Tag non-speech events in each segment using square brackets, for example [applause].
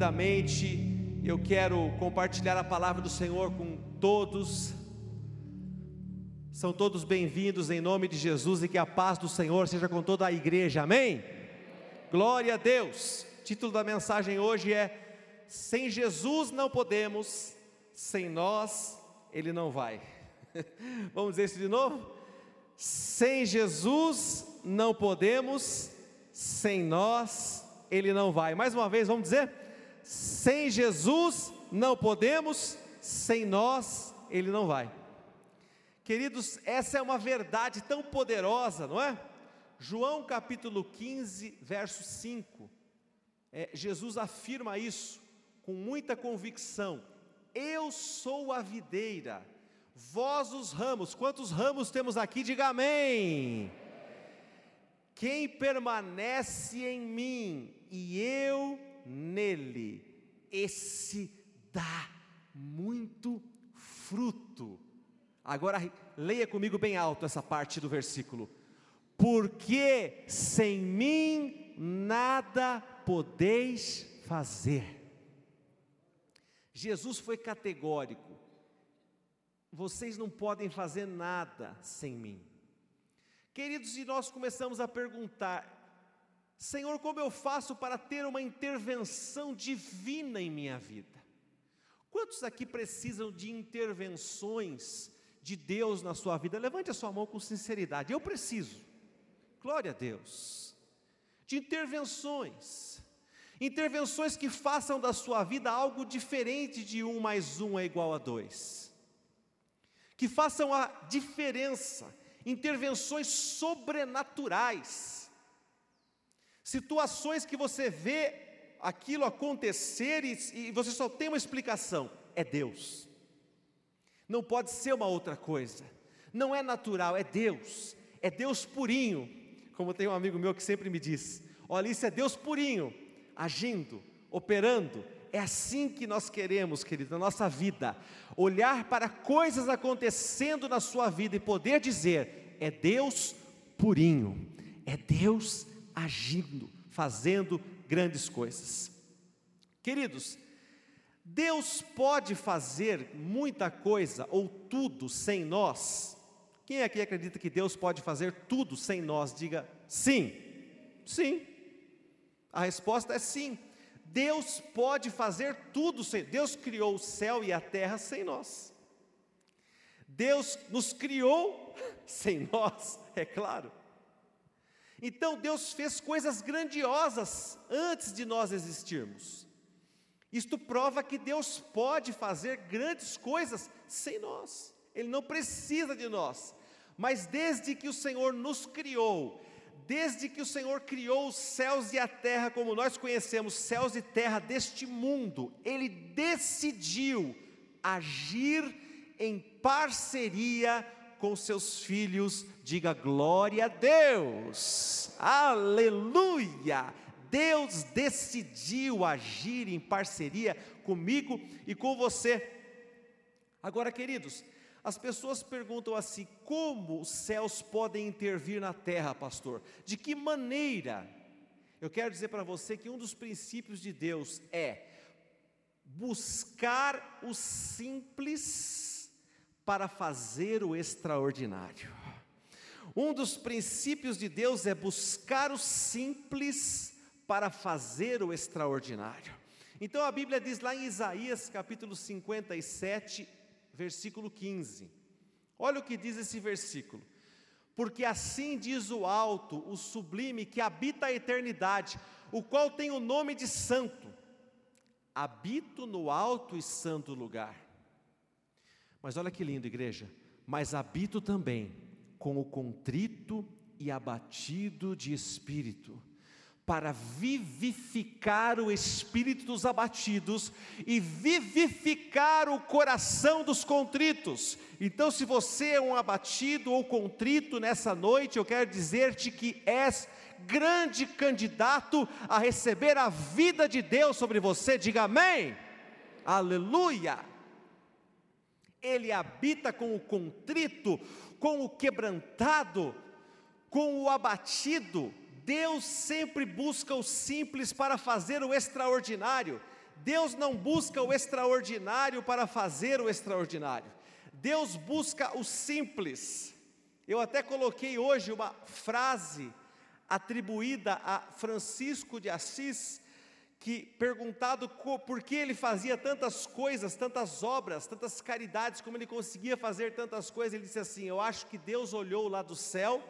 Rapidamente, eu quero compartilhar a palavra do Senhor com todos. São todos bem-vindos em nome de Jesus e que a paz do Senhor seja com toda a igreja. Amém? Glória a Deus. Título da mensagem hoje é Sem Jesus não podemos, sem nós ele não vai. [laughs] Vamos dizer isso de novo? Sem Jesus não podemos, sem nós ele não vai. Mais uma vez, vamos dizer: sem Jesus não podemos, sem nós ele não vai. Queridos, essa é uma verdade tão poderosa, não é? João capítulo 15, verso 5. É, Jesus afirma isso com muita convicção. Eu sou a videira, vós os ramos. Quantos ramos temos aqui? Diga amém. Quem permanece em mim e eu nele, esse dá muito fruto. Agora leia comigo bem alto essa parte do versículo. Porque sem mim nada podeis fazer. Jesus foi categórico. Vocês não podem fazer nada sem mim. Queridos, e nós começamos a perguntar: Senhor, como eu faço para ter uma intervenção divina em minha vida? Quantos aqui precisam de intervenções de Deus na sua vida? Levante a sua mão com sinceridade. Eu preciso. Glória a Deus. De intervenções. Intervenções que façam da sua vida algo diferente de um mais um é igual a dois. Que façam a diferença. Intervenções sobrenaturais. Situações que você vê aquilo acontecer e, e você só tem uma explicação: é Deus. Não pode ser uma outra coisa. Não é natural, é Deus. É Deus purinho. Como tem um amigo meu que sempre me diz: olha, isso é Deus purinho agindo, operando. É assim que nós queremos, querido, na nossa vida, olhar para coisas acontecendo na sua vida e poder dizer: é Deus purinho, é Deus agindo, fazendo grandes coisas. Queridos, Deus pode fazer muita coisa ou tudo sem nós. Quem aqui acredita que Deus pode fazer tudo sem nós? Diga sim. Sim. A resposta é sim. Deus pode fazer tudo sem. Deus criou o céu e a terra sem nós. Deus nos criou [laughs] sem nós, é claro. Então Deus fez coisas grandiosas antes de nós existirmos. Isto prova que Deus pode fazer grandes coisas sem nós. Ele não precisa de nós. Mas desde que o Senhor nos criou, desde que o Senhor criou os céus e a terra, como nós conhecemos, céus e terra deste mundo, Ele decidiu agir em parceria com seus filhos, diga glória a Deus, aleluia. Deus decidiu agir em parceria comigo e com você. Agora, queridos, as pessoas perguntam assim: como os céus podem intervir na terra, pastor? De que maneira? Eu quero dizer para você que um dos princípios de Deus é buscar o simples para fazer o extraordinário. Um dos princípios de Deus é buscar o simples para fazer o extraordinário. Então a Bíblia diz lá em Isaías capítulo 57, versículo 15. Olha o que diz esse versículo. Porque assim diz o alto, o sublime, que habita a eternidade, o qual tem o nome de santo. Habito no alto e santo lugar. Mas olha que lindo, igreja. Mas habito também com o contrito e abatido de espírito para vivificar o espírito dos abatidos e vivificar o coração dos contritos. Então, se você é um abatido ou contrito nessa noite, eu quero dizer-te que és grande candidato a receber a vida de Deus sobre você. Diga amém. Aleluia. Ele habita com o contrito, com o quebrantado, com o abatido Deus sempre busca o simples para fazer o extraordinário. Deus não busca o extraordinário para fazer o extraordinário. Deus busca o simples. Eu até coloquei hoje uma frase atribuída a Francisco de Assis, que perguntado por que ele fazia tantas coisas, tantas obras, tantas caridades, como ele conseguia fazer tantas coisas, ele disse assim: Eu acho que Deus olhou lá do céu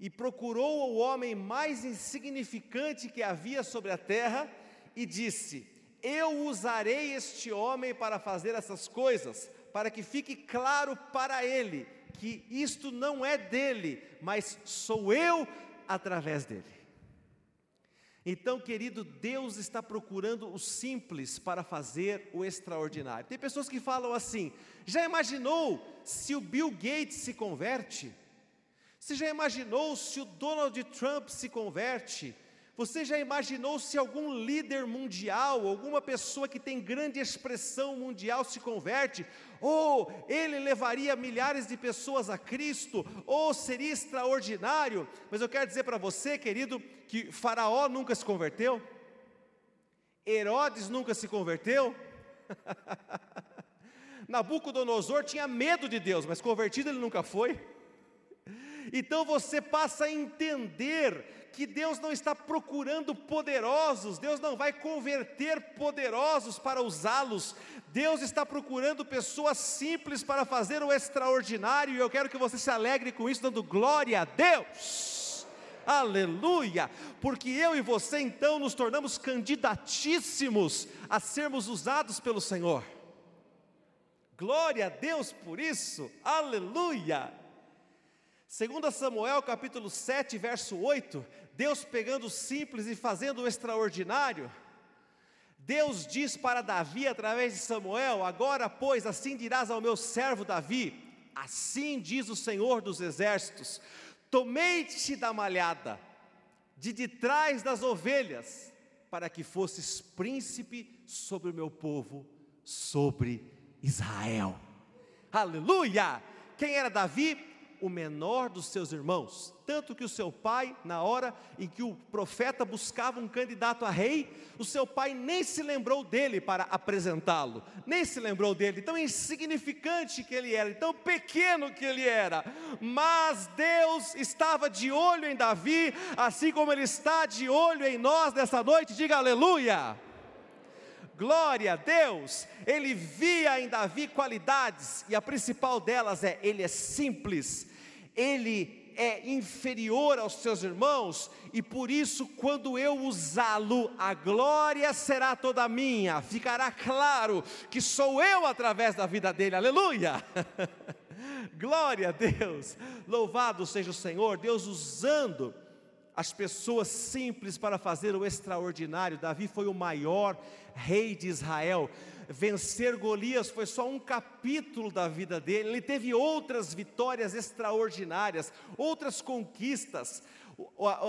e procurou o homem mais insignificante que havia sobre a terra e disse: Eu usarei este homem para fazer essas coisas, para que fique claro para ele que isto não é dele, mas sou eu através dele. Então, querido, Deus está procurando o simples para fazer o extraordinário. Tem pessoas que falam assim: já imaginou se o Bill Gates se converte? Você já imaginou se o Donald Trump se converte? Você já imaginou se algum líder mundial, alguma pessoa que tem grande expressão mundial se converte? Ou ele levaria milhares de pessoas a Cristo? Ou seria extraordinário? Mas eu quero dizer para você, querido, que Faraó nunca se converteu, Herodes nunca se converteu. [laughs] Nabucodonosor tinha medo de Deus, mas convertido ele nunca foi. Então você passa a entender que Deus não está procurando poderosos, Deus não vai converter poderosos para usá-los, Deus está procurando pessoas simples para fazer o extraordinário, e eu quero que você se alegre com isso, dando glória a Deus. Aleluia! Porque eu e você então nos tornamos candidatíssimos a sermos usados pelo Senhor. Glória a Deus por isso, aleluia! Segundo Samuel capítulo 7, verso 8, Deus pegando o simples e fazendo o extraordinário, Deus diz para Davi através de Samuel: Agora, pois, assim dirás ao meu servo Davi: Assim diz o Senhor dos exércitos: Tomei-te da malhada, de detrás das ovelhas, para que fosses príncipe sobre o meu povo, sobre Israel. Aleluia! Quem era Davi? O menor dos seus irmãos, tanto que o seu pai, na hora em que o profeta buscava um candidato a rei, o seu pai nem se lembrou dele para apresentá-lo, nem se lembrou dele, tão insignificante que ele era, tão pequeno que ele era, mas Deus estava de olho em Davi, assim como Ele está de olho em nós nessa noite, diga aleluia. Glória a Deus, ele via em Davi qualidades, e a principal delas é: ele é simples, ele é inferior aos seus irmãos, e por isso, quando eu usá-lo, a glória será toda minha, ficará claro que sou eu através da vida dele, aleluia! [laughs] glória a Deus, louvado seja o Senhor, Deus usando as pessoas simples para fazer o extraordinário. Davi foi o maior rei de Israel vencer Golias foi só um capítulo da vida dele, ele teve outras vitórias extraordinárias, outras conquistas.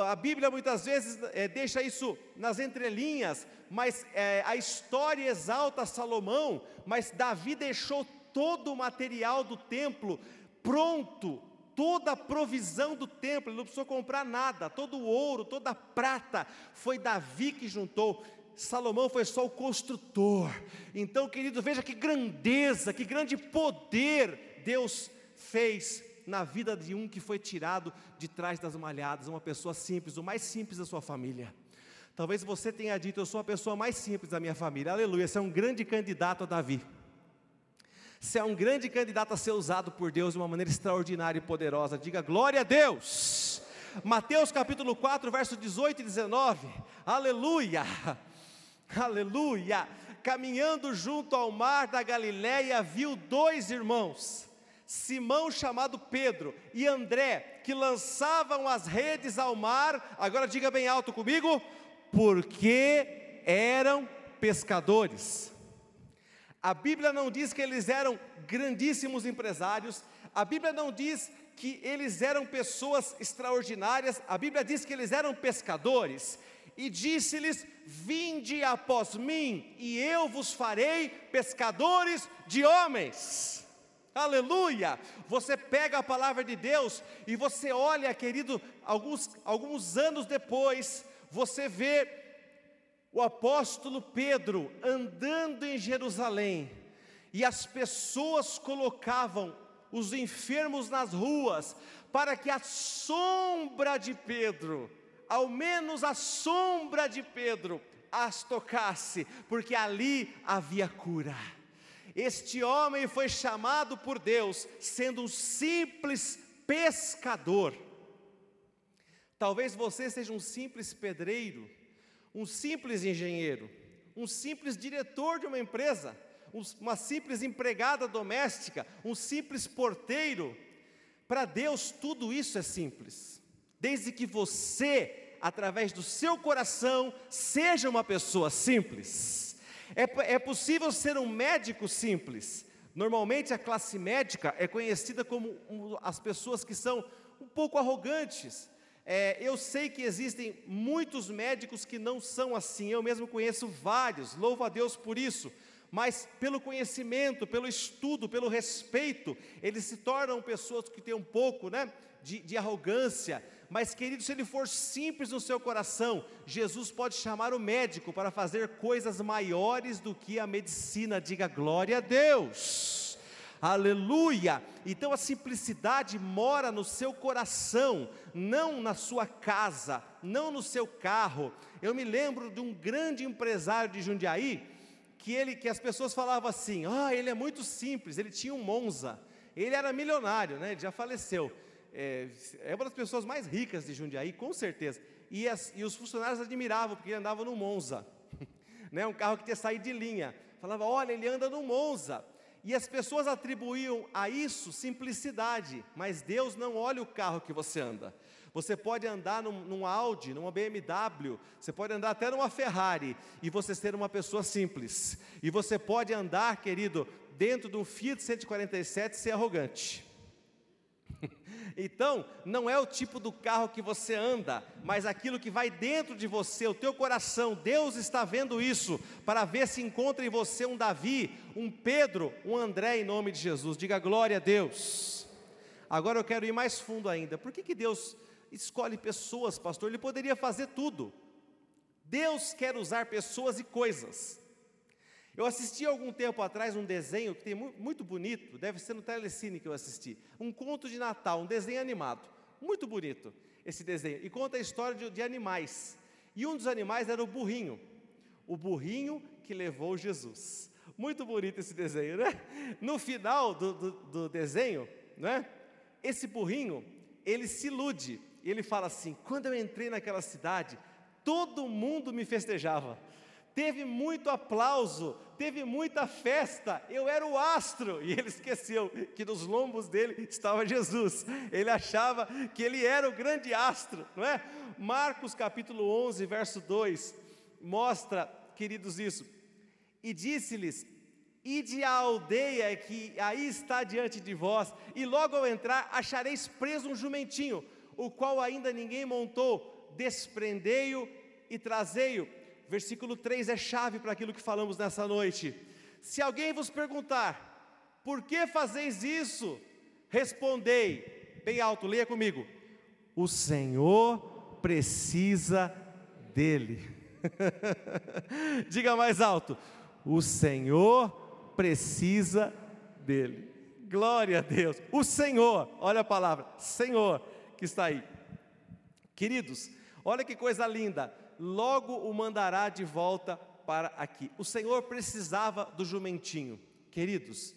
A Bíblia muitas vezes é, deixa isso nas entrelinhas, mas é, a história exalta Salomão, mas Davi deixou todo o material do templo pronto, toda a provisão do templo, ele não precisou comprar nada, todo o ouro, toda a prata, foi Davi que juntou. Salomão foi só o construtor. Então, querido, veja que grandeza, que grande poder Deus fez na vida de um que foi tirado de trás das malhadas, uma pessoa simples, o mais simples da sua família. Talvez você tenha dito, eu sou a pessoa mais simples da minha família. Aleluia, você é um grande candidato a Davi. Você é um grande candidato a ser usado por Deus de uma maneira extraordinária e poderosa. Diga glória a Deus. Mateus capítulo 4, verso 18 e 19. Aleluia. Aleluia, caminhando junto ao mar da Galiléia, viu dois irmãos, Simão chamado Pedro e André, que lançavam as redes ao mar, agora diga bem alto comigo, porque eram pescadores. A Bíblia não diz que eles eram grandíssimos empresários, a Bíblia não diz que eles eram pessoas extraordinárias, a Bíblia diz que eles eram pescadores e disse-lhes: Vinde após mim, e eu vos farei pescadores de homens. Aleluia! Você pega a palavra de Deus e você olha, querido, alguns, alguns anos depois, você vê o apóstolo Pedro andando em Jerusalém, e as pessoas colocavam os enfermos nas ruas, para que a sombra de Pedro, ao menos a sombra de Pedro, as tocasse, porque ali havia cura. Este homem foi chamado por Deus, sendo um simples pescador. Talvez você seja um simples pedreiro, um simples engenheiro, um simples diretor de uma empresa, uma simples empregada doméstica, um simples porteiro. Para Deus, tudo isso é simples, desde que você, através do seu coração, seja uma pessoa simples. É, é possível ser um médico simples. Normalmente, a classe médica é conhecida como um, as pessoas que são um pouco arrogantes, é, eu sei que existem muitos médicos que não são assim, eu mesmo conheço vários, louvo a Deus por isso, mas pelo conhecimento, pelo estudo, pelo respeito, eles se tornam pessoas que têm um pouco né, de, de arrogância, mas querido, se ele for simples no seu coração, Jesus pode chamar o médico para fazer coisas maiores do que a medicina, diga glória a Deus. Aleluia! Então a simplicidade mora no seu coração, não na sua casa, não no seu carro. Eu me lembro de um grande empresário de Jundiaí, que ele que as pessoas falavam assim: "Ah, ele é muito simples, ele tinha um Monza. Ele era milionário, né? Ele já faleceu. É, é uma das pessoas mais ricas de Jundiaí, com certeza. E, as, e os funcionários admiravam, porque ele andava no Monza, [laughs] né? um carro que tinha saído de linha. Falava, olha, ele anda no Monza. E as pessoas atribuíam a isso simplicidade, mas Deus não olha o carro que você anda. Você pode andar num, num, Audi, numa BMW, você pode andar até numa Ferrari e você ser uma pessoa simples. E você pode andar, querido, dentro de um Fiat 147 e ser arrogante. [laughs] Então, não é o tipo do carro que você anda, mas aquilo que vai dentro de você, o teu coração. Deus está vendo isso para ver se encontra em você um Davi, um Pedro, um André em nome de Jesus. Diga glória a Deus. Agora eu quero ir mais fundo ainda. Por que, que Deus escolhe pessoas, pastor? Ele poderia fazer tudo. Deus quer usar pessoas e coisas. Eu assisti algum tempo atrás um desenho que tem muito bonito, deve ser no Telecine que eu assisti, um conto de Natal, um desenho animado, muito bonito esse desenho, e conta a história de, de animais. E um dos animais era o burrinho, o burrinho que levou Jesus. Muito bonito esse desenho, né? No final do, do, do desenho, né? Esse burrinho, ele se ilude, ele fala assim: quando eu entrei naquela cidade, todo mundo me festejava teve muito aplauso, teve muita festa, eu era o astro, e ele esqueceu que nos lombos dele estava Jesus, ele achava que ele era o grande astro, não é? Marcos capítulo 11, verso 2, mostra, queridos, isso, e disse-lhes: Ide à aldeia que aí está diante de vós, e logo ao entrar achareis preso um jumentinho, o qual ainda ninguém montou, desprendei-o e trazei-o versículo 3 é chave para aquilo que falamos nessa noite. Se alguém vos perguntar, por que fazeis isso? Respondei, bem alto, leia comigo: o Senhor precisa dele. [laughs] Diga mais alto: o Senhor precisa dele. Glória a Deus. O Senhor, olha a palavra, Senhor, que está aí. Queridos, olha que coisa linda logo o mandará de volta para aqui. O Senhor precisava do jumentinho, queridos,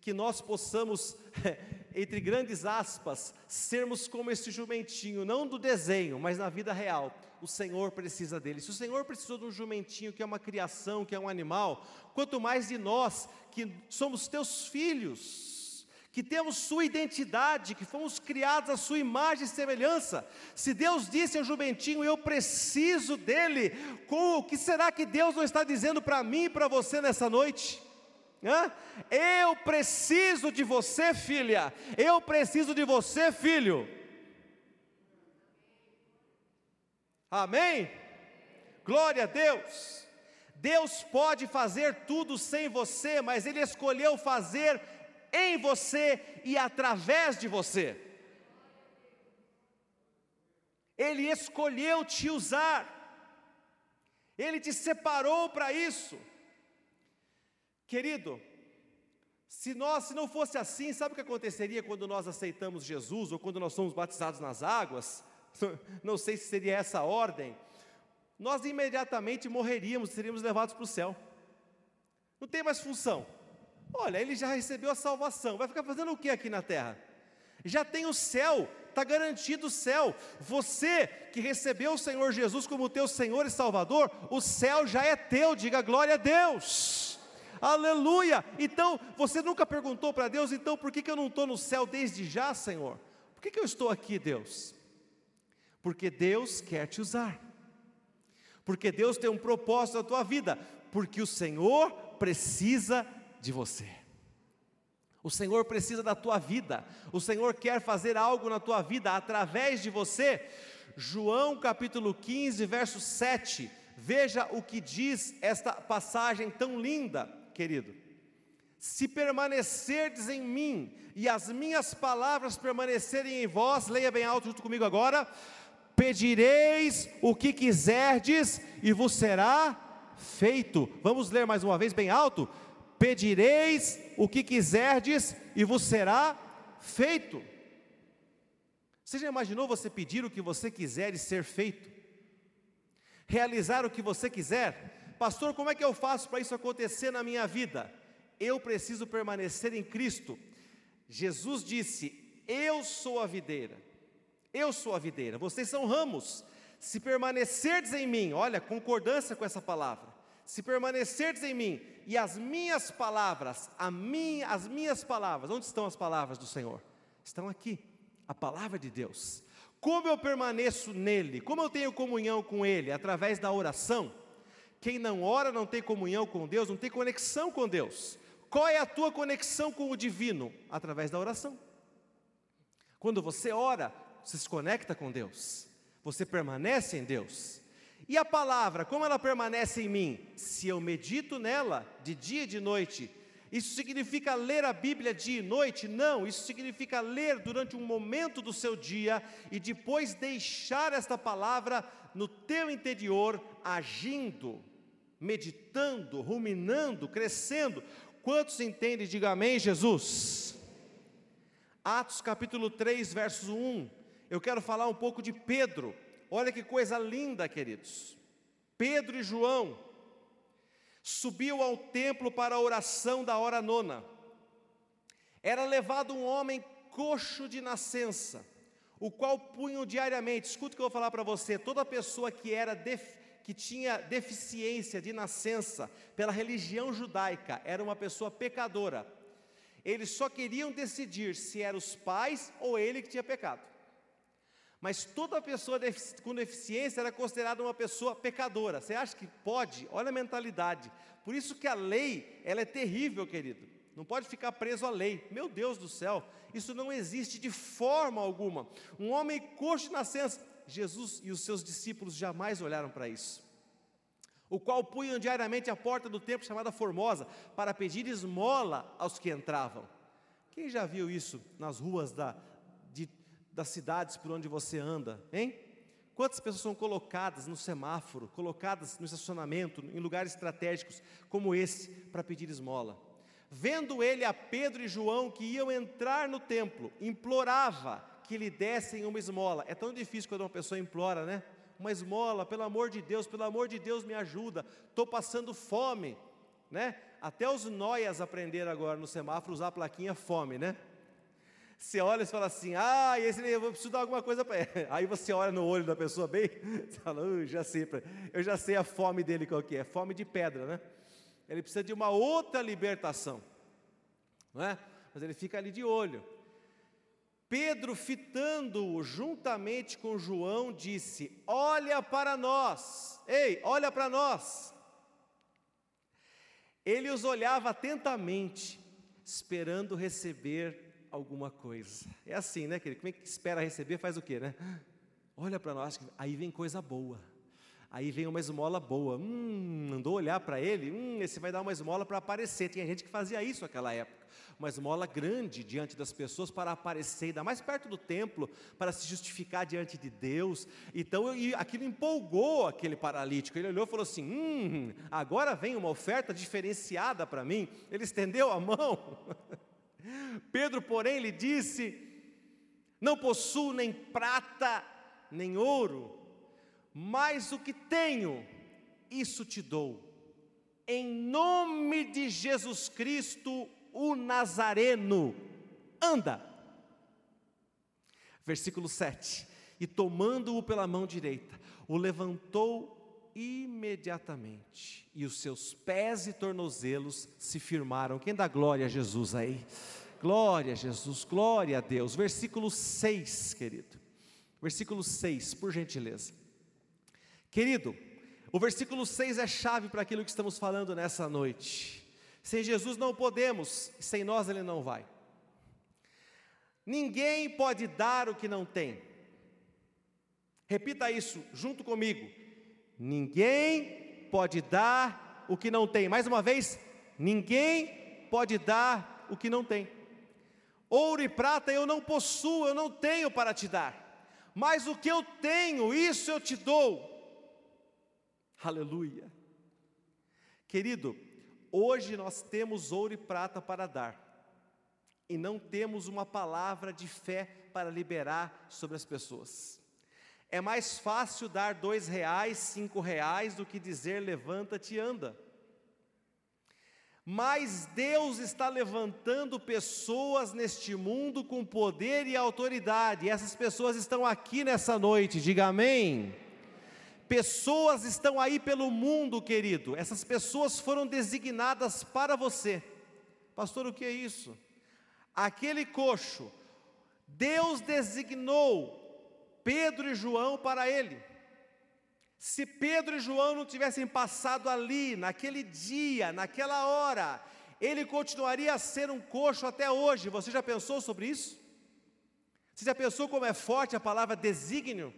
que nós possamos, [laughs] entre grandes aspas, sermos como esse jumentinho, não do desenho, mas na vida real. O Senhor precisa dele. Se o Senhor precisou de um jumentinho, que é uma criação, que é um animal, quanto mais de nós, que somos teus filhos que temos sua identidade, que fomos criados à sua imagem e semelhança. Se Deus disse ao jumentinho, eu preciso dele, com o que será que Deus não está dizendo para mim e para você nessa noite? Hã? Eu preciso de você, filha. Eu preciso de você, filho. Amém? Glória a Deus. Deus pode fazer tudo sem você, mas Ele escolheu fazer em você e através de você. Ele escolheu te usar. Ele te separou para isso. Querido, se nós, se não fosse assim, sabe o que aconteceria quando nós aceitamos Jesus ou quando nós somos batizados nas águas? [laughs] Não sei se seria essa a ordem. Nós imediatamente morreríamos, seríamos levados para o céu. Não tem mais função. Olha, ele já recebeu a salvação, vai ficar fazendo o que aqui na terra? Já tem o céu, está garantido o céu. Você que recebeu o Senhor Jesus como teu Senhor e Salvador, o céu já é teu, diga glória a Deus. Aleluia! Então, você nunca perguntou para Deus, então por que, que eu não estou no céu desde já, Senhor? Por que, que eu estou aqui, Deus? Porque Deus quer te usar, porque Deus tem um propósito na tua vida, porque o Senhor precisa de você. O Senhor precisa da tua vida, o Senhor quer fazer algo na tua vida através de você. João capítulo 15, verso 7. Veja o que diz esta passagem tão linda, querido. Se permanecerdes em mim e as minhas palavras permanecerem em vós, leia bem alto junto comigo agora. Pedireis o que quiserdes e vos será feito. Vamos ler mais uma vez bem alto Pedireis o que quiserdes e vos será feito. Você já imaginou você pedir o que você quiser e ser feito? Realizar o que você quiser? Pastor, como é que eu faço para isso acontecer na minha vida? Eu preciso permanecer em Cristo. Jesus disse: Eu sou a videira, eu sou a videira, vocês são ramos. Se permanecerdes em mim, olha, concordância com essa palavra se permanecerdes em mim e as minhas palavras, a minha, as minhas palavras, onde estão as palavras do Senhor? Estão aqui, a palavra de Deus. Como eu permaneço nele? Como eu tenho comunhão com ele? Através da oração. Quem não ora não tem comunhão com Deus, não tem conexão com Deus. Qual é a tua conexão com o divino? Através da oração. Quando você ora, você se conecta com Deus, você permanece em Deus. E a palavra, como ela permanece em mim? Se eu medito nela de dia e de noite. Isso significa ler a Bíblia dia e noite? Não, isso significa ler durante um momento do seu dia e depois deixar esta palavra no teu interior agindo, meditando, ruminando, crescendo. Quantos entendem? Diga amém, Jesus. Atos capítulo 3, verso 1. Eu quero falar um pouco de Pedro. Olha que coisa linda, queridos. Pedro e João subiu ao templo para a oração da hora nona. Era levado um homem coxo de nascença, o qual punham diariamente. Escuta o que eu vou falar para você. Toda pessoa que era def, que tinha deficiência de nascença pela religião judaica era uma pessoa pecadora. Eles só queriam decidir se eram os pais ou ele que tinha pecado. Mas toda pessoa com deficiência era considerada uma pessoa pecadora. Você acha que pode? Olha a mentalidade. Por isso que a lei, ela é terrível, querido. Não pode ficar preso à lei. Meu Deus do céu, isso não existe de forma alguma. Um homem coxo de nascença, Jesus e os seus discípulos jamais olharam para isso. O qual punham diariamente à porta do templo chamada Formosa, para pedir esmola aos que entravam. Quem já viu isso nas ruas da, das cidades por onde você anda, hein? Quantas pessoas são colocadas no semáforo, colocadas no estacionamento, em lugares estratégicos como esse, para pedir esmola? Vendo ele a Pedro e João que iam entrar no templo, implorava que lhe dessem uma esmola. É tão difícil quando uma pessoa implora, né? Uma esmola, pelo amor de Deus, pelo amor de Deus, me ajuda. Estou passando fome, né? Até os noias aprenderam agora no semáforo usar a plaquinha fome, né? Você olha e fala assim, ah, esse eu preciso dar alguma coisa para. Aí você olha no olho da pessoa bem, você [laughs] fala, uh, já sei, eu já sei a fome dele qual que é, fome de pedra, né? Ele precisa de uma outra libertação, não é? Mas ele fica ali de olho. Pedro, fitando-o juntamente com João, disse: Olha para nós, ei, olha para nós. Ele os olhava atentamente, esperando receber alguma coisa. É assim, né, querido? Como é que espera receber, faz o quê, né? [gasps] Olha para nós, aí vem coisa boa. Aí vem uma esmola boa. Hum, mandou olhar para ele. Hum, esse vai dar uma esmola para aparecer. Tinha gente que fazia isso naquela época. Uma esmola grande diante das pessoas para aparecer, ainda mais perto do templo, para se justificar diante de Deus. Então e aquilo empolgou aquele paralítico. Ele olhou e falou assim: Hum, agora vem uma oferta diferenciada para mim. Ele estendeu a mão. [laughs] Pedro, porém, lhe disse: Não possuo nem prata, nem ouro mas o que tenho, isso te dou. Em nome de Jesus Cristo, o Nazareno, anda. Versículo 7: E tomando-o pela mão direita, o levantou imediatamente, e os seus pés e tornozelos se firmaram. Quem dá glória a Jesus aí? Glória a Jesus, glória a Deus. Versículo 6, querido. Versículo 6, por gentileza. Querido, o versículo 6 é chave para aquilo que estamos falando nessa noite. Sem Jesus não podemos, sem nós ele não vai. Ninguém pode dar o que não tem. Repita isso junto comigo. Ninguém pode dar o que não tem. Mais uma vez, ninguém pode dar o que não tem. Ouro e prata eu não possuo, eu não tenho para te dar. Mas o que eu tenho, isso eu te dou. Aleluia. Querido, hoje nós temos ouro e prata para dar, e não temos uma palavra de fé para liberar sobre as pessoas. É mais fácil dar dois reais, cinco reais, do que dizer levanta-te e anda. Mas Deus está levantando pessoas neste mundo com poder e autoridade, e essas pessoas estão aqui nessa noite, diga amém. Pessoas estão aí pelo mundo, querido. Essas pessoas foram designadas para você. Pastor, o que é isso? Aquele coxo, Deus designou Pedro e João para ele. Se Pedro e João não tivessem passado ali, naquele dia, naquela hora, ele continuaria a ser um coxo até hoje. Você já pensou sobre isso? Você já pensou como é forte a palavra desígnio?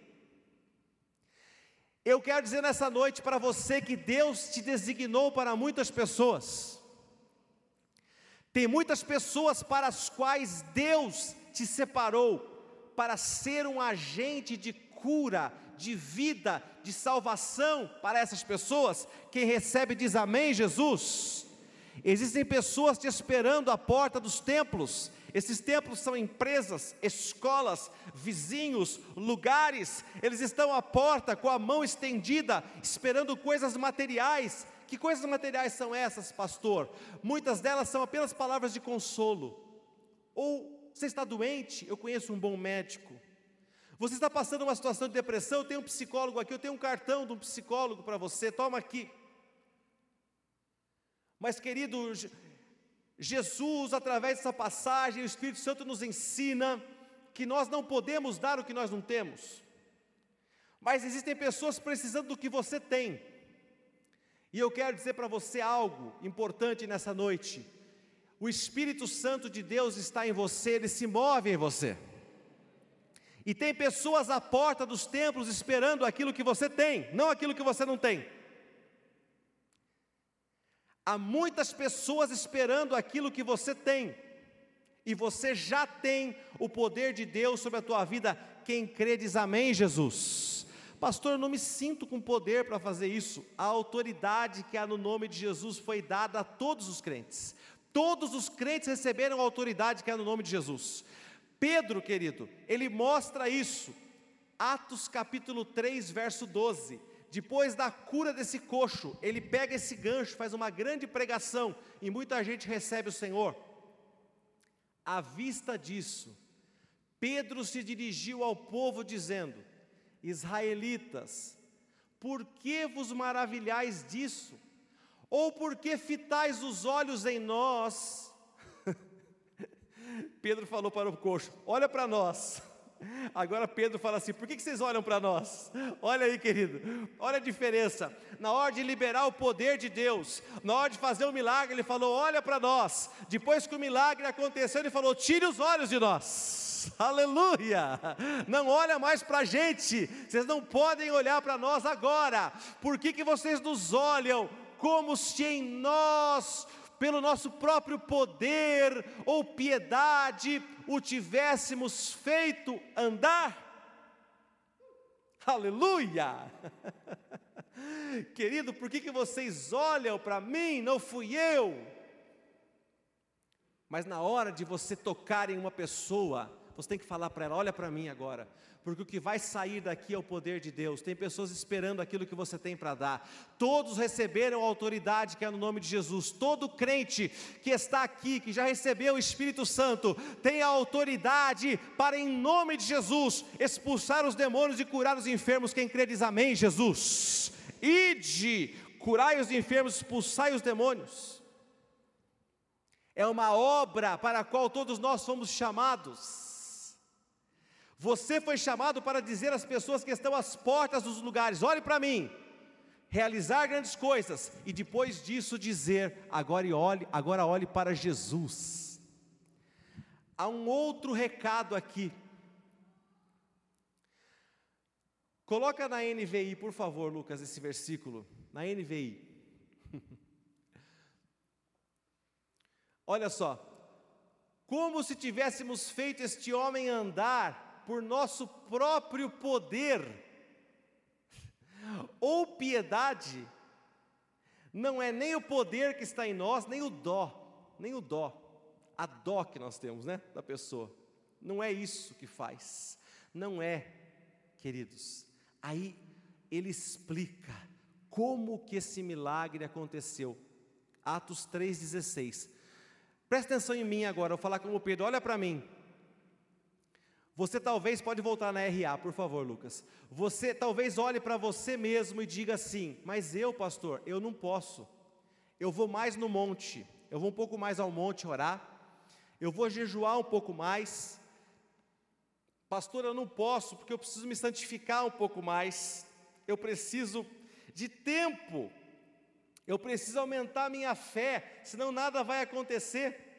Eu quero dizer nessa noite para você que Deus te designou para muitas pessoas. Tem muitas pessoas para as quais Deus te separou para ser um agente de cura, de vida, de salvação para essas pessoas. Quem recebe diz amém, Jesus. Existem pessoas te esperando à porta dos templos, esses templos são empresas, escolas, vizinhos, lugares, eles estão à porta com a mão estendida, esperando coisas materiais. Que coisas materiais são essas, pastor? Muitas delas são apenas palavras de consolo. Ou você está doente? Eu conheço um bom médico. Você está passando uma situação de depressão? Eu tenho um psicólogo aqui, eu tenho um cartão de um psicólogo para você, toma aqui. Mas, querido, Jesus, através dessa passagem, o Espírito Santo nos ensina que nós não podemos dar o que nós não temos, mas existem pessoas precisando do que você tem, e eu quero dizer para você algo importante nessa noite: o Espírito Santo de Deus está em você, ele se move em você. E tem pessoas à porta dos templos esperando aquilo que você tem, não aquilo que você não tem. Há muitas pessoas esperando aquilo que você tem, e você já tem o poder de Deus sobre a tua vida. Quem crê diz amém, Jesus. Pastor, eu não me sinto com poder para fazer isso. A autoridade que há no nome de Jesus foi dada a todos os crentes. Todos os crentes receberam a autoridade que há no nome de Jesus. Pedro, querido, ele mostra isso. Atos capítulo 3, verso 12. Depois da cura desse coxo, ele pega esse gancho, faz uma grande pregação e muita gente recebe o Senhor. À vista disso, Pedro se dirigiu ao povo dizendo: Israelitas, por que vos maravilhais disso? Ou por que fitais os olhos em nós? [laughs] Pedro falou para o coxo: Olha para nós. Agora Pedro fala assim: por que vocês olham para nós? Olha aí, querido, olha a diferença. Na hora de liberar o poder de Deus, na hora de fazer o milagre, ele falou: olha para nós. Depois que o milagre aconteceu, ele falou: tire os olhos de nós. [laughs] Aleluia! Não olha mais para a gente, vocês não podem olhar para nós agora. Por que, que vocês nos olham como se em nós pelo nosso próprio poder ou piedade, o tivéssemos feito andar? Aleluia! [laughs] Querido, por que, que vocês olham para mim? Não fui eu. Mas na hora de você tocar em uma pessoa, você tem que falar para ela: olha para mim agora porque o que vai sair daqui é o poder de Deus. Tem pessoas esperando aquilo que você tem para dar. Todos receberam a autoridade que é no nome de Jesus. Todo crente que está aqui, que já recebeu o Espírito Santo, tem a autoridade para, em nome de Jesus, expulsar os demônios e curar os enfermos. Quem crê diz amém, Jesus. Ide, curai os enfermos, expulsai os demônios. É uma obra para a qual todos nós fomos chamados. Você foi chamado para dizer às pessoas que estão às portas dos lugares: olhe para mim, realizar grandes coisas e depois disso dizer: agora olhe, agora olhe para Jesus. Há um outro recado aqui. Coloca na NVI, por favor, Lucas, esse versículo, na NVI. [laughs] Olha só, como se tivéssemos feito este homem andar por nosso próprio poder [laughs] ou piedade, não é nem o poder que está em nós, nem o dó, nem o dó, a dó que nós temos, né, da pessoa. Não é isso que faz. Não é, queridos. Aí ele explica como que esse milagre aconteceu. Atos 3:16. Presta atenção em mim agora, eu vou falar como Pedro, olha para mim. Você talvez pode voltar na RA, por favor, Lucas. Você talvez olhe para você mesmo e diga assim: "Mas eu, pastor, eu não posso. Eu vou mais no monte. Eu vou um pouco mais ao monte orar. Eu vou jejuar um pouco mais. Pastor, eu não posso porque eu preciso me santificar um pouco mais. Eu preciso de tempo. Eu preciso aumentar minha fé, senão nada vai acontecer.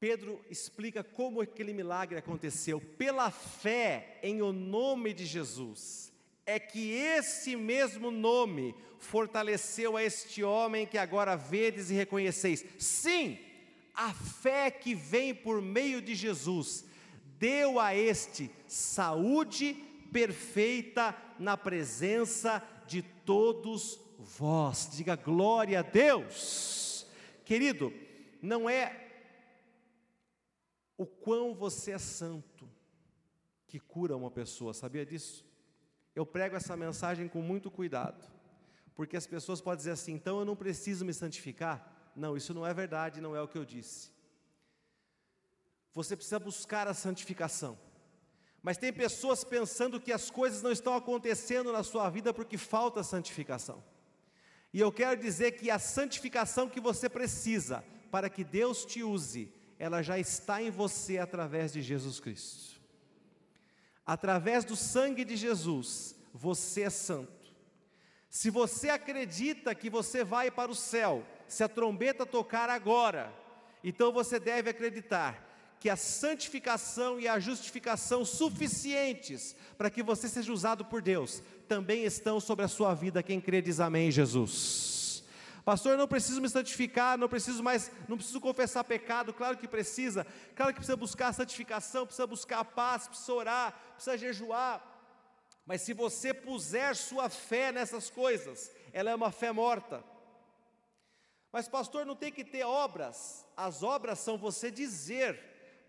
Pedro explica como aquele milagre aconteceu. Pela fé em o nome de Jesus, é que esse mesmo nome fortaleceu a este homem que agora vedes e reconheceis. Sim, a fé que vem por meio de Jesus deu a este saúde perfeita na presença de todos vós. Diga glória a Deus. Querido, não é o quão você é santo que cura uma pessoa, sabia disso? Eu prego essa mensagem com muito cuidado, porque as pessoas podem dizer assim, então eu não preciso me santificar. Não, isso não é verdade, não é o que eu disse. Você precisa buscar a santificação. Mas tem pessoas pensando que as coisas não estão acontecendo na sua vida porque falta santificação. E eu quero dizer que a santificação que você precisa para que Deus te use ela já está em você através de Jesus Cristo. Através do sangue de Jesus, você é santo. Se você acredita que você vai para o céu, se a trombeta tocar agora, então você deve acreditar que a santificação e a justificação suficientes para que você seja usado por Deus também estão sobre a sua vida. Quem crê diz amém, Jesus. Pastor, eu não preciso me santificar, não preciso mais, não preciso confessar pecado, claro que precisa, claro que precisa buscar santificação, precisa buscar paz, precisa orar, precisa jejuar. Mas se você puser sua fé nessas coisas, ela é uma fé morta. Mas pastor, não tem que ter obras. As obras são você dizer,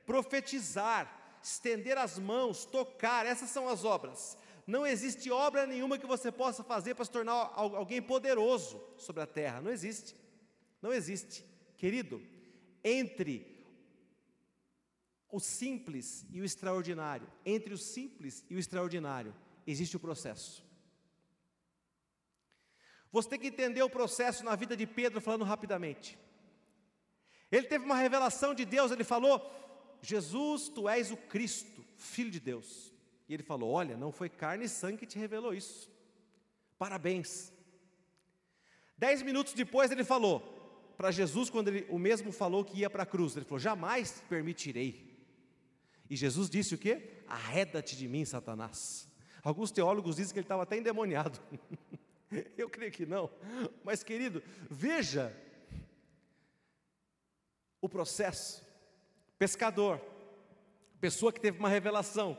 profetizar, estender as mãos, tocar, essas são as obras. Não existe obra nenhuma que você possa fazer para se tornar alguém poderoso sobre a terra. Não existe. Não existe. Querido, entre o simples e o extraordinário, entre o simples e o extraordinário, existe o processo. Você tem que entender o processo na vida de Pedro, falando rapidamente. Ele teve uma revelação de Deus, ele falou: Jesus, tu és o Cristo, Filho de Deus. E ele falou: Olha, não foi carne e sangue que te revelou isso. Parabéns. Dez minutos depois ele falou para Jesus, quando ele, o mesmo falou que ia para a cruz, ele falou: Jamais permitirei. E Jesus disse o quê? Arreda-te de mim, Satanás. Alguns teólogos dizem que ele estava até endemoniado. [laughs] Eu creio que não. Mas, querido, veja o processo. Pescador, pessoa que teve uma revelação,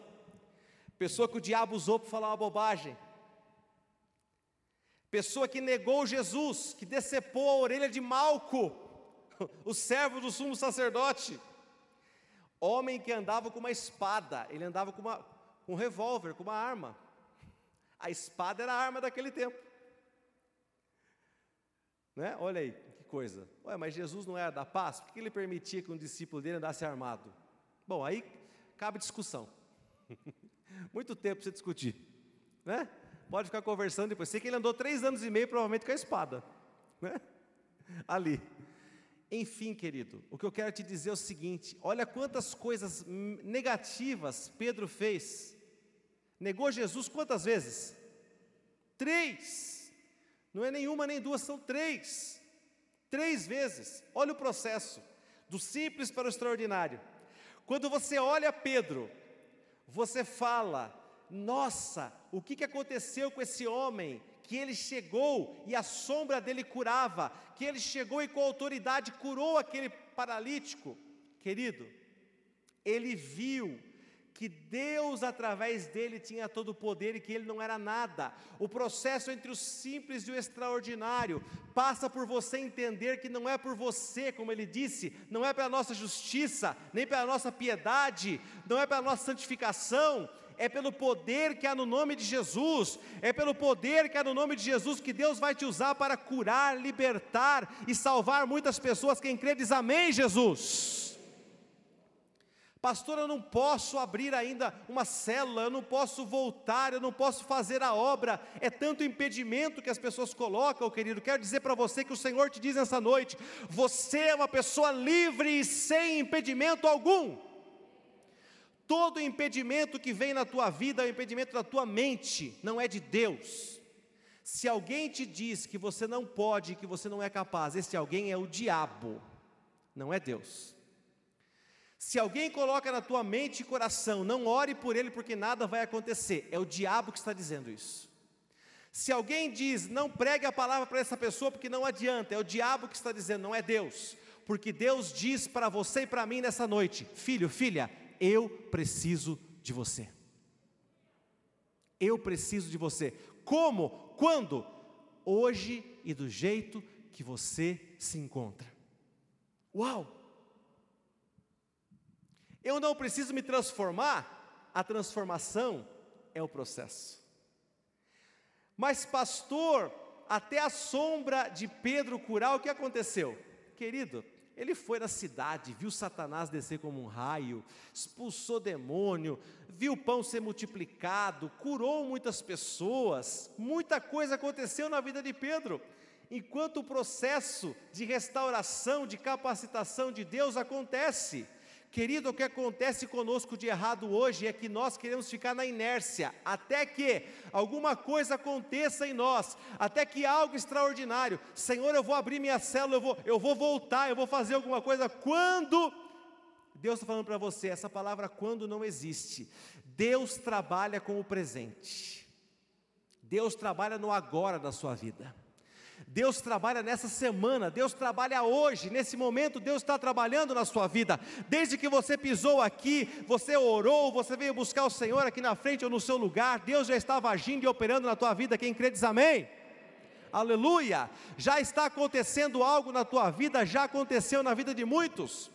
pessoa que o diabo usou para falar uma bobagem, pessoa que negou Jesus, que decepou a orelha de Malco, [laughs] o servo do sumo sacerdote, homem que andava com uma espada, ele andava com, uma, um revólver, com uma arma. A espada era a arma daquele tempo. Né? Olha aí, que coisa. Ué, mas Jesus não era da paz? Por que ele permitia que um discípulo dele andasse armado? Bom, aí cabe discussão. [laughs] Muito tempo você discutir. Né? Pode ficar conversando depois. Sei que ele andou três anos e meio, provavelmente com a espada. Né? Ali. Enfim, querido, o que eu quero te dizer é o seguinte: olha quantas coisas negativas Pedro fez. Negou Jesus quantas vezes? Três. Não é nenhuma nem duas, são três. Três vezes. Olha o processo, do simples para o extraordinário. Quando você olha Pedro, você fala: nossa, o que, que aconteceu com esse homem? Que ele chegou e a sombra dele curava, que ele chegou e com autoridade curou aquele paralítico. Querido, ele viu que Deus através dele tinha todo o poder e que ele não era nada. O processo entre o simples e o extraordinário passa por você entender que não é por você, como ele disse, não é pela nossa justiça, nem pela nossa piedade, não é pela nossa santificação, é pelo poder que há no nome de Jesus, é pelo poder que há no nome de Jesus que Deus vai te usar para curar, libertar e salvar muitas pessoas. Quem crê diz amém, Jesus. Pastor, eu não posso abrir ainda uma célula, eu não posso voltar, eu não posso fazer a obra. É tanto impedimento que as pessoas colocam, querido. Quero dizer para você que o Senhor te diz nessa noite: você é uma pessoa livre e sem impedimento algum. Todo impedimento que vem na tua vida é um impedimento da tua mente, não é de Deus. Se alguém te diz que você não pode, que você não é capaz, esse alguém é o diabo, não é Deus. Se alguém coloca na tua mente e coração, não ore por ele porque nada vai acontecer, é o diabo que está dizendo isso. Se alguém diz, não pregue a palavra para essa pessoa porque não adianta, é o diabo que está dizendo, não é Deus. Porque Deus diz para você e para mim nessa noite: filho, filha, eu preciso de você. Eu preciso de você. Como? Quando? Hoje e do jeito que você se encontra. Uau! Eu não preciso me transformar, a transformação é o processo. Mas, pastor, até a sombra de Pedro curar, o que aconteceu? Querido, ele foi na cidade, viu Satanás descer como um raio, expulsou demônio, viu o pão ser multiplicado, curou muitas pessoas, muita coisa aconteceu na vida de Pedro. Enquanto o processo de restauração, de capacitação de Deus acontece, Querido, o que acontece conosco de errado hoje é que nós queremos ficar na inércia, até que alguma coisa aconteça em nós, até que algo extraordinário, Senhor, eu vou abrir minha célula, eu vou, eu vou voltar, eu vou fazer alguma coisa. Quando Deus está falando para você, essa palavra quando não existe. Deus trabalha com o presente. Deus trabalha no agora da sua vida. Deus trabalha nessa semana, Deus trabalha hoje, nesse momento, Deus está trabalhando na sua vida. Desde que você pisou aqui, você orou, você veio buscar o Senhor aqui na frente ou no seu lugar, Deus já estava agindo e operando na tua vida. Quem crê diz amém? Aleluia! Já está acontecendo algo na tua vida, já aconteceu na vida de muitos.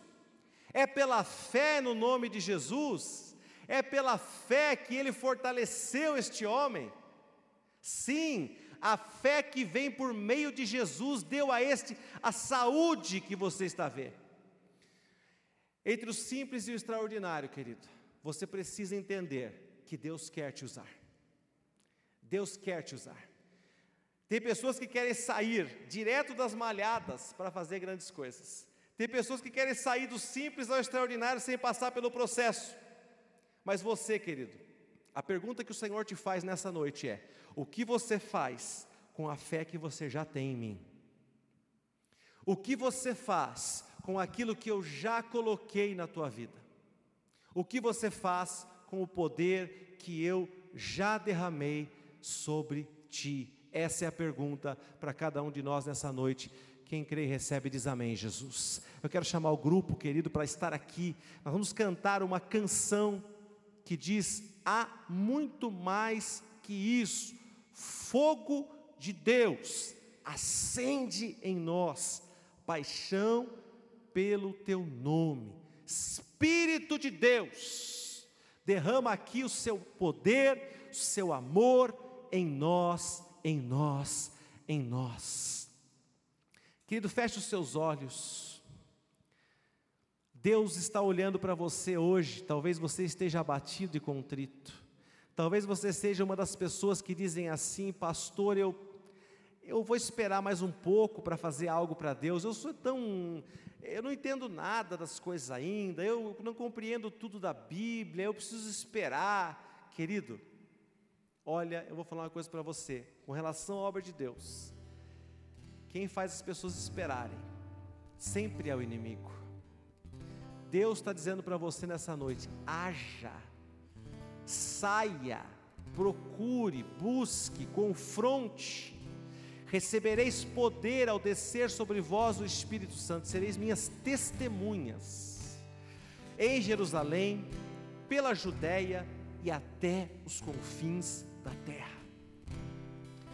É pela fé no nome de Jesus, é pela fé que ele fortaleceu este homem. Sim, a fé que vem por meio de Jesus deu a este a saúde que você está vendo. Entre o simples e o extraordinário, querido, você precisa entender que Deus quer te usar. Deus quer te usar. Tem pessoas que querem sair direto das malhadas para fazer grandes coisas. Tem pessoas que querem sair do simples ao extraordinário sem passar pelo processo. Mas você, querido, a pergunta que o Senhor te faz nessa noite é: o que você faz com a fé que você já tem em mim? O que você faz com aquilo que eu já coloquei na tua vida? O que você faz com o poder que eu já derramei sobre ti? Essa é a pergunta para cada um de nós nessa noite. Quem crê e recebe diz amém, Jesus. Eu quero chamar o grupo, querido, para estar aqui. Nós vamos cantar uma canção que diz: há muito mais que isso. Fogo de Deus acende em nós paixão pelo teu nome. Espírito de Deus, derrama aqui o seu poder, o seu amor em nós, em nós, em nós. Querido, feche os seus olhos. Deus está olhando para você hoje, talvez você esteja abatido e contrito. Talvez você seja uma das pessoas que dizem assim, pastor, eu eu vou esperar mais um pouco para fazer algo para Deus. Eu sou tão eu não entendo nada das coisas ainda, eu não compreendo tudo da Bíblia, eu preciso esperar. Querido, olha, eu vou falar uma coisa para você, com relação à obra de Deus. Quem faz as pessoas esperarem sempre é o inimigo. Deus está dizendo para você nessa noite: haja, saia, procure, busque, confronte. Recebereis poder ao descer sobre vós o Espírito Santo, sereis minhas testemunhas em Jerusalém, pela Judéia e até os confins da terra.